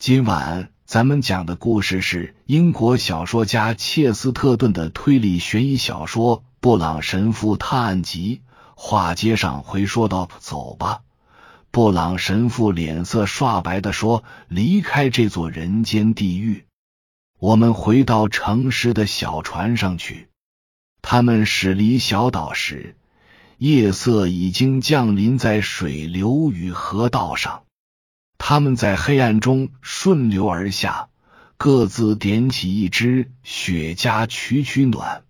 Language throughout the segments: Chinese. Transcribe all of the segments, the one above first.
今晚咱们讲的故事是英国小说家切斯特顿的推理悬疑小说《布朗神父探案集》。话接上回说到，走吧。布朗神父脸色刷白的说：“离开这座人间地狱，我们回到城市的小船上去。”他们驶离小岛时，夜色已经降临在水流与河道上。他们在黑暗中顺流而下，各自点起一支雪茄取取暖。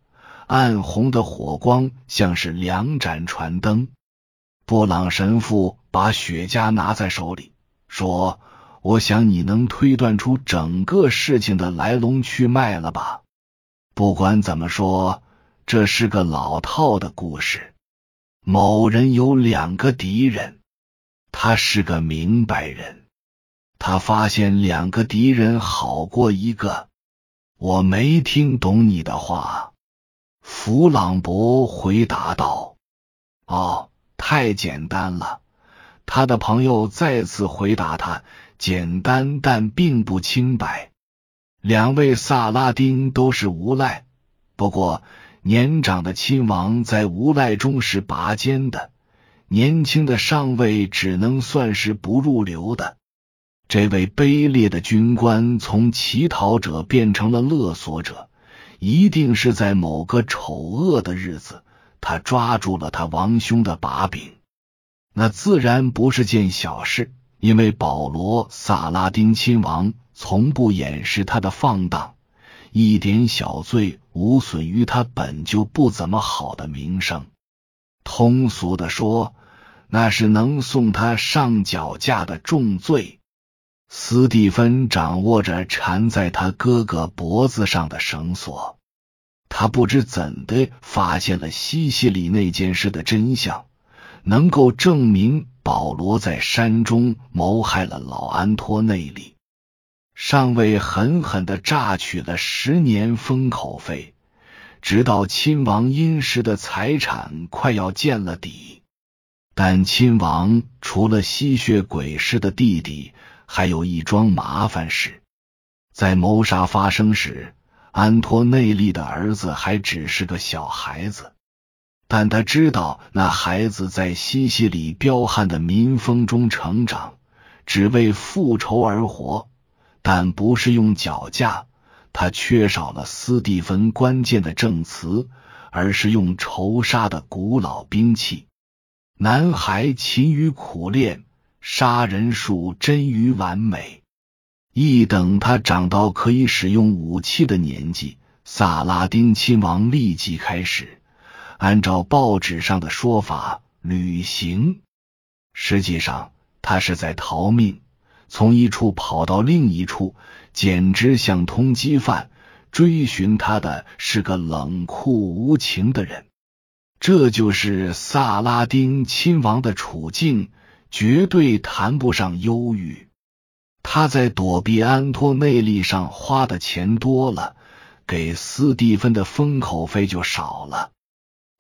暗红的火光像是两盏船灯。布朗神父把雪茄拿在手里，说：“我想你能推断出整个事情的来龙去脉了吧？不管怎么说，这是个老套的故事。某人有两个敌人，他是个明白人。”他发现两个敌人好过一个。我没听懂你的话，弗朗博回答道。哦，太简单了。他的朋友再次回答他：简单，但并不清白。两位萨拉丁都是无赖，不过年长的亲王在无赖中是拔尖的，年轻的上尉只能算是不入流的。这位卑劣的军官从乞讨者变成了勒索者，一定是在某个丑恶的日子，他抓住了他王兄的把柄。那自然不是件小事，因为保罗·萨拉丁亲王从不掩饰他的放荡，一点小罪无损于他本就不怎么好的名声。通俗的说，那是能送他上绞架的重罪。斯蒂芬掌握着缠在他哥哥脖子上的绳索，他不知怎的发现了西西里那件事的真相，能够证明保罗在山中谋害了老安托内里。上尉狠狠的榨取了十年封口费，直到亲王殷实的财产快要见了底。但亲王除了吸血鬼似的弟弟。还有一桩麻烦事，在谋杀发生时，安托内利的儿子还只是个小孩子，但他知道那孩子在西西里彪悍的民风中成长，只为复仇而活，但不是用脚架。他缺少了斯蒂芬关键的证词，而是用仇杀的古老兵器。男孩勤于苦练。杀人术臻于完美。一等他长到可以使用武器的年纪，萨拉丁亲王立即开始按照报纸上的说法旅行。实际上，他是在逃命，从一处跑到另一处，简直像通缉犯。追寻他的是个冷酷无情的人。这就是萨拉丁亲王的处境。绝对谈不上忧郁。他在躲避安托内利上花的钱多了，给斯蒂芬的封口费就少了；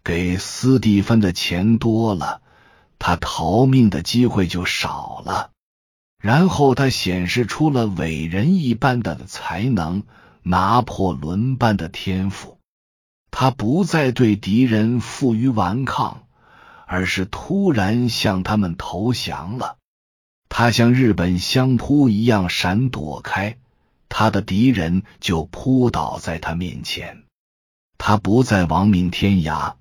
给斯蒂芬的钱多了，他逃命的机会就少了。然后他显示出了伟人一般的才能，拿破仑般的天赋。他不再对敌人负隅顽抗。而是突然向他们投降了。他像日本相扑一样闪躲开，他的敌人就扑倒在他面前。他不再亡命天涯，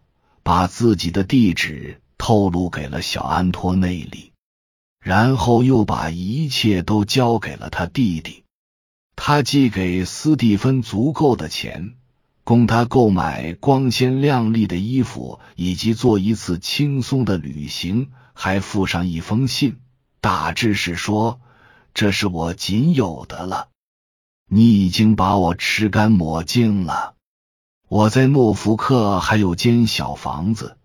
把自己的地址透露给了小安托内里，然后又把一切都交给了他弟弟。他寄给斯蒂芬足够的钱。供他购买光鲜亮丽的衣服，以及做一次轻松的旅行，还附上一封信，大致是说：“这是我仅有的了。你已经把我吃干抹净了。我在诺福克还有间小房子，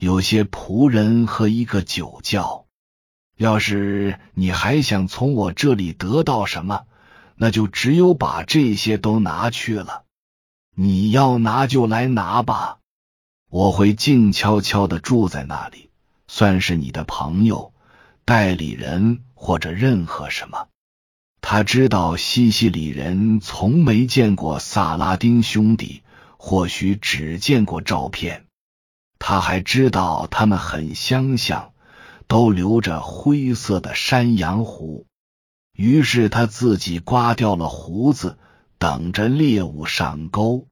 有些仆人和一个酒窖。要是你还想从我这里得到什么，那就只有把这些都拿去了。”你要拿就来拿吧，我会静悄悄的住在那里，算是你的朋友、代理人或者任何什么。他知道西西里人从没见过萨拉丁兄弟，或许只见过照片。他还知道他们很相像，都留着灰色的山羊胡。于是他自己刮掉了胡子，等着猎物上钩。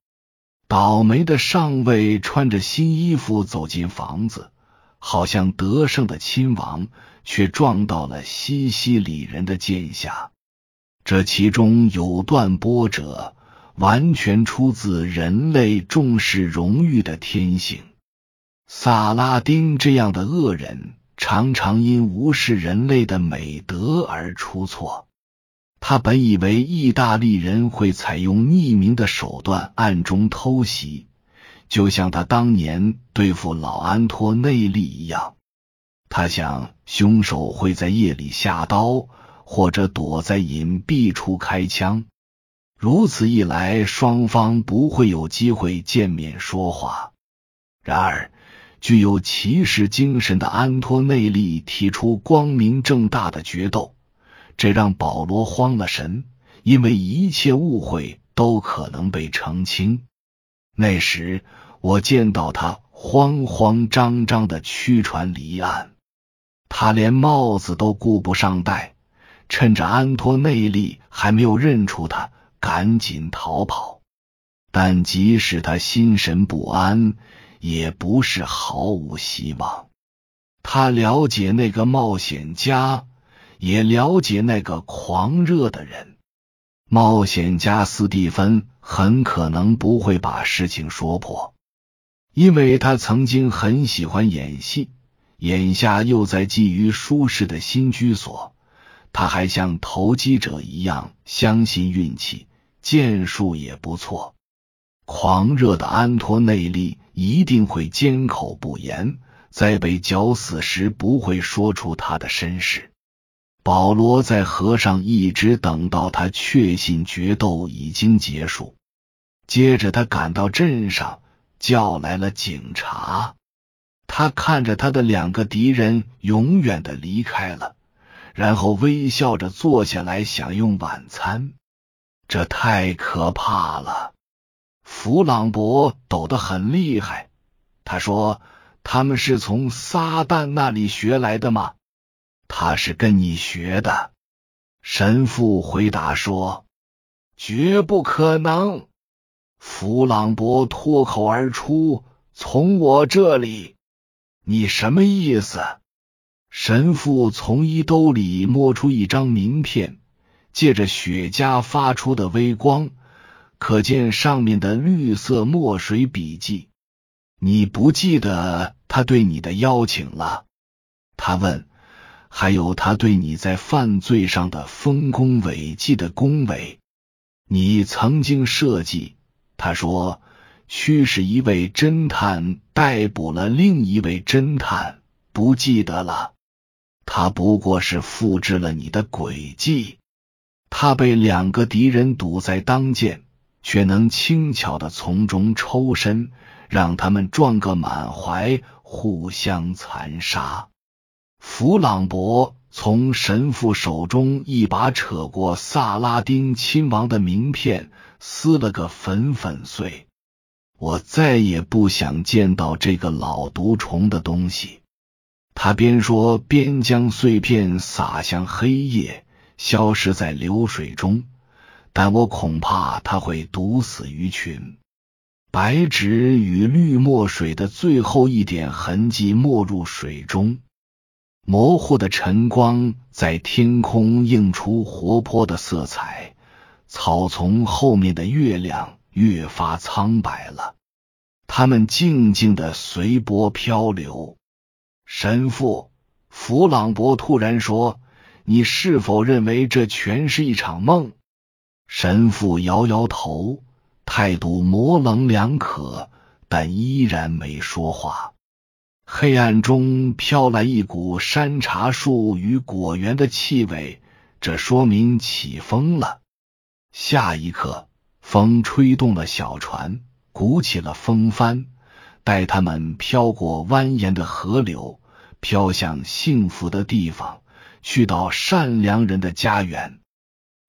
倒霉的上尉穿着新衣服走进房子，好像得胜的亲王，却撞到了西西里人的剑下。这其中有段波折，完全出自人类重视荣誉的天性。萨拉丁这样的恶人，常常因无视人类的美德而出错。他本以为意大利人会采用匿名的手段暗中偷袭，就像他当年对付老安托内利一样。他想，凶手会在夜里下刀。或者躲在隐蔽处开枪，如此一来，双方不会有机会见面说话。然而，具有骑士精神的安托内利提出光明正大的决斗，这让保罗慌了神，因为一切误会都可能被澄清。那时，我见到他慌慌张张的驱船离岸，他连帽子都顾不上戴。趁着安托内利还没有认出他，赶紧逃跑。但即使他心神不安，也不是毫无希望。他了解那个冒险家，也了解那个狂热的人。冒险家斯蒂芬很可能不会把事情说破，因为他曾经很喜欢演戏，眼下又在觊觎舒适的新居所。他还像投机者一样相信运气，剑术也不错。狂热的安托内利一定会缄口不言，在被绞死时不会说出他的身世。保罗在河上一直等到他确信决斗已经结束，接着他赶到镇上，叫来了警察。他看着他的两个敌人永远的离开了。然后微笑着坐下来享用晚餐，这太可怕了。弗朗博抖得很厉害。他说：“他们是从撒旦那里学来的吗？”他是跟你学的。神父回答说：“绝不可能。”弗朗博脱口而出：“从我这里，你什么意思？”神父从衣兜里摸出一张名片，借着雪茄发出的微光，可见上面的绿色墨水笔记。你不记得他对你的邀请了？他问。还有他对你在犯罪上的丰功伟绩的恭维。你曾经设计，他说，驱使一位侦探逮捕了另一位侦探，不记得了。他不过是复制了你的诡计。他被两个敌人堵在当间，却能轻巧的从中抽身，让他们撞个满怀，互相残杀。弗朗博从神父手中一把扯过萨拉丁亲王的名片，撕了个粉粉碎。我再也不想见到这个老毒虫的东西。他边说边将碎片撒向黑夜，消失在流水中。但我恐怕他会毒死鱼群。白纸与绿墨水的最后一点痕迹没入水中，模糊的晨光在天空映出活泼的色彩。草丛后面的月亮越发苍白了。它们静静的随波漂流。神父弗朗博突然说：“你是否认为这全是一场梦？”神父摇摇头，态度模棱两可，但依然没说话。黑暗中飘来一股山茶树与果园的气味，这说明起风了。下一刻，风吹动了小船，鼓起了风帆，带他们飘过蜿蜒的河流。飘向幸福的地方，去到善良人的家园。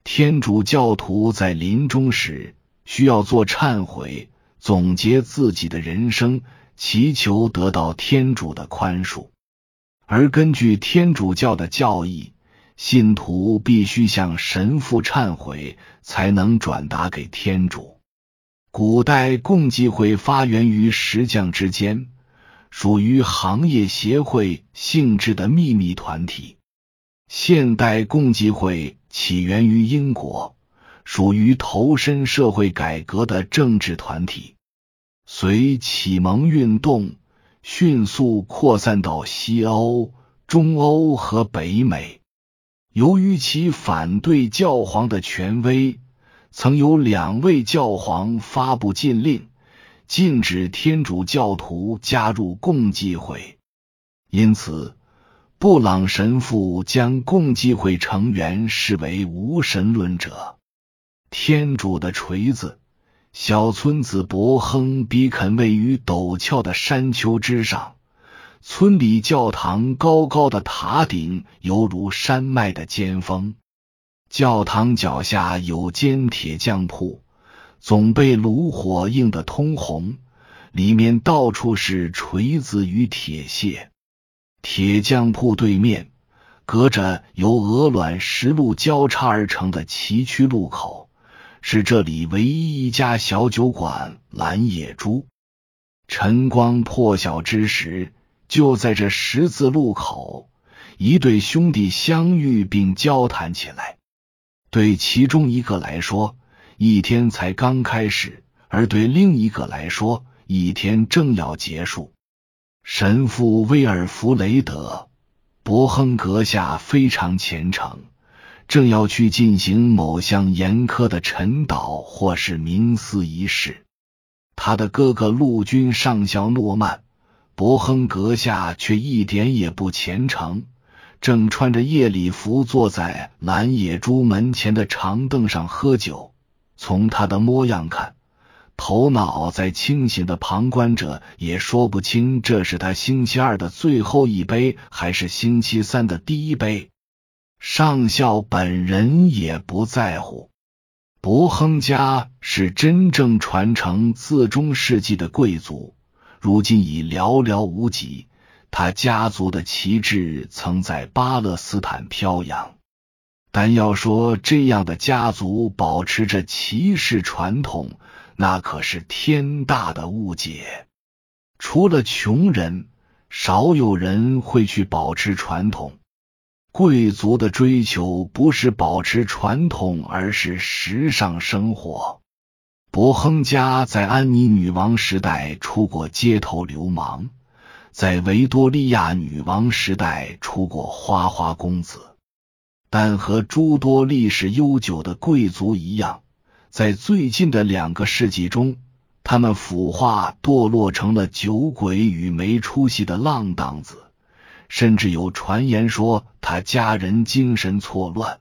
天主教徒在临终时需要做忏悔，总结自己的人生，祈求得到天主的宽恕。而根据天主教的教义，信徒必须向神父忏悔，才能转达给天主。古代共济会发源于石匠之间，属于行业协会性质的秘密团体。现代共济会起源于英国，属于投身社会改革的政治团体。随启蒙运动迅速扩散到西欧、中欧和北美。由于其反对教皇的权威，曾有两位教皇发布禁令，禁止天主教徒加入共济会。因此，布朗神父将共济会成员视为无神论者。天主的锤子。小村子伯亨比肯位于陡峭的山丘之上，村里教堂高高的塔顶犹如山脉的尖峰。教堂脚下有间铁匠铺，总被炉火映得通红，里面到处是锤子与铁屑。铁匠铺对面，隔着由鹅卵石路交叉而成的崎岖路口。是这里唯一一家小酒馆——蓝野猪。晨光破晓之时，就在这十字路口，一对兄弟相遇并交谈起来。对其中一个来说，一天才刚开始；而对另一个来说，一天正要结束。神父威尔弗雷德·伯亨阁下非常虔诚。正要去进行某项严苛的晨祷或是冥思仪式，他的哥哥陆军上校诺曼·伯亨阁下却一点也不虔诚，正穿着夜礼服坐在蓝野猪门前的长凳上喝酒。从他的模样看，头脑在清醒的旁观者也说不清这是他星期二的最后一杯，还是星期三的第一杯。上校本人也不在乎。伯亨家是真正传承自中世纪的贵族，如今已寥寥无几。他家族的旗帜曾在巴勒斯坦飘扬，但要说这样的家族保持着骑士传统，那可是天大的误解。除了穷人，少有人会去保持传统。贵族的追求不是保持传统，而是时尚生活。伯亨家在安妮女王时代出过街头流氓，在维多利亚女王时代出过花花公子，但和诸多历史悠久的贵族一样，在最近的两个世纪中，他们腐化堕落成了酒鬼与没出息的浪荡子。甚至有传言说他家人精神错乱。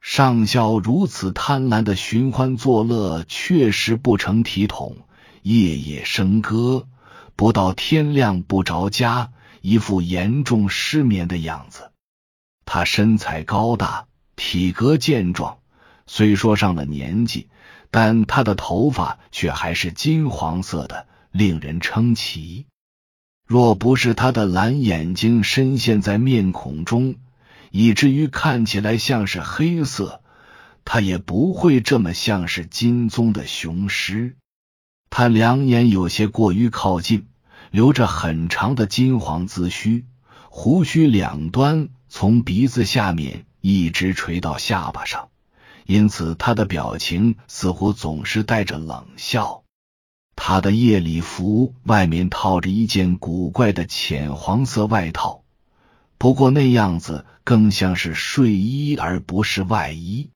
上校如此贪婪的寻欢作乐，确实不成体统。夜夜笙歌，不到天亮不着家，一副严重失眠的样子。他身材高大，体格健壮，虽说上了年纪，但他的头发却还是金黄色的，令人称奇。若不是他的蓝眼睛深陷在面孔中，以至于看起来像是黑色，他也不会这么像是金棕的雄狮。他两眼有些过于靠近，留着很长的金黄髭须，胡须两端从鼻子下面一直垂到下巴上，因此他的表情似乎总是带着冷笑。他的夜礼服外面套着一件古怪的浅黄色外套，不过那样子更像是睡衣而不是外衣。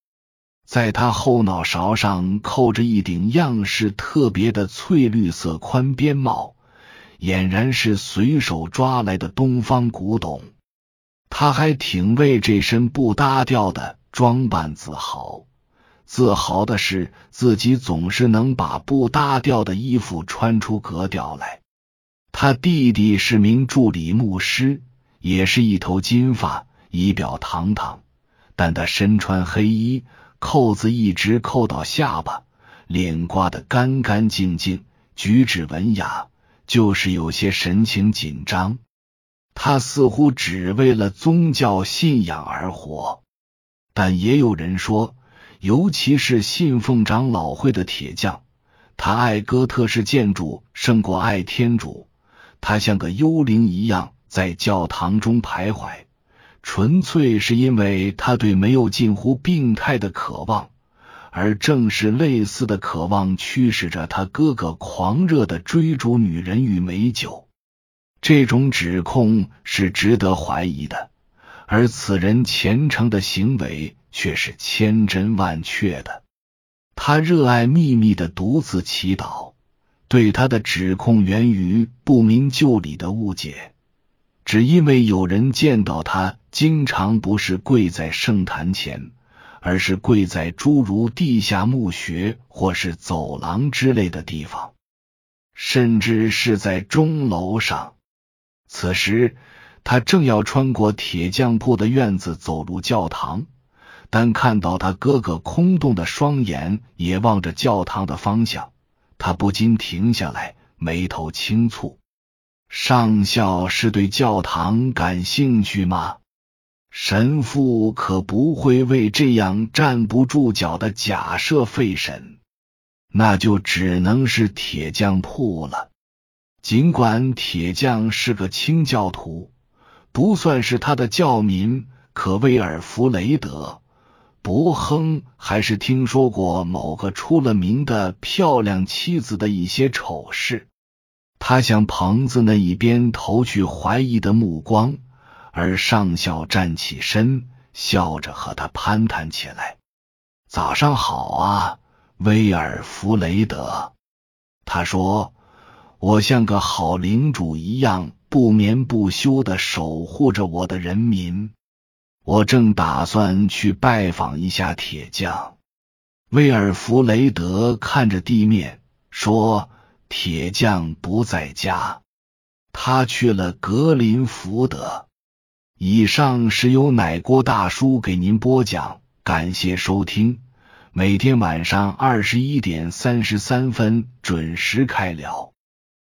在他后脑勺上扣着一顶样式特别的翠绿色宽边帽，俨然是随手抓来的东方古董。他还挺为这身不搭调的装扮自豪。自豪的是，自己总是能把不搭调的衣服穿出格调来。他弟弟是名助理牧师，也是一头金发，仪表堂堂，但他身穿黑衣，扣子一直扣到下巴，脸刮得干干净净，举止文雅，就是有些神情紧张。他似乎只为了宗教信仰而活。但也有人说，尤其是信奉长老会的铁匠，他爱哥特式建筑胜过爱天主。他像个幽灵一样在教堂中徘徊。纯粹是因为他对没有近乎病态的渴望，而正是类似的渴望驱使着他哥哥狂热的追逐女人与美酒。这种指控是值得怀疑的，而此人虔诚的行为却是千真万确的。他热爱秘密的独自祈祷，对他的指控源于不明就里的误解。只因为有人见到他经常不是跪在圣坛前，而是跪在诸如地下墓穴或是走廊之类的地方，甚至是在钟楼上。此时他正要穿过铁匠铺的院子走入教堂，但看到他哥哥空洞的双眼也望着教堂的方向，他不禁停下来，眉头轻蹙。上校是对教堂感兴趣吗？神父可不会为这样站不住脚的假设费神，那就只能是铁匠铺了。尽管铁匠是个清教徒，不算是他的教民，可威尔弗雷德·伯亨还是听说过某个出了名的漂亮妻子的一些丑事。他向棚子那一边投去怀疑的目光，而上校站起身，笑着和他攀谈起来。“早上好啊，威尔弗雷德。”他说，“我像个好领主一样，不眠不休的守护着我的人民。我正打算去拜访一下铁匠。”威尔弗雷德看着地面说。铁匠不在家，他去了格林福德。以上是由奶锅大叔给您播讲，感谢收听。每天晚上二十一点三十三分准时开聊。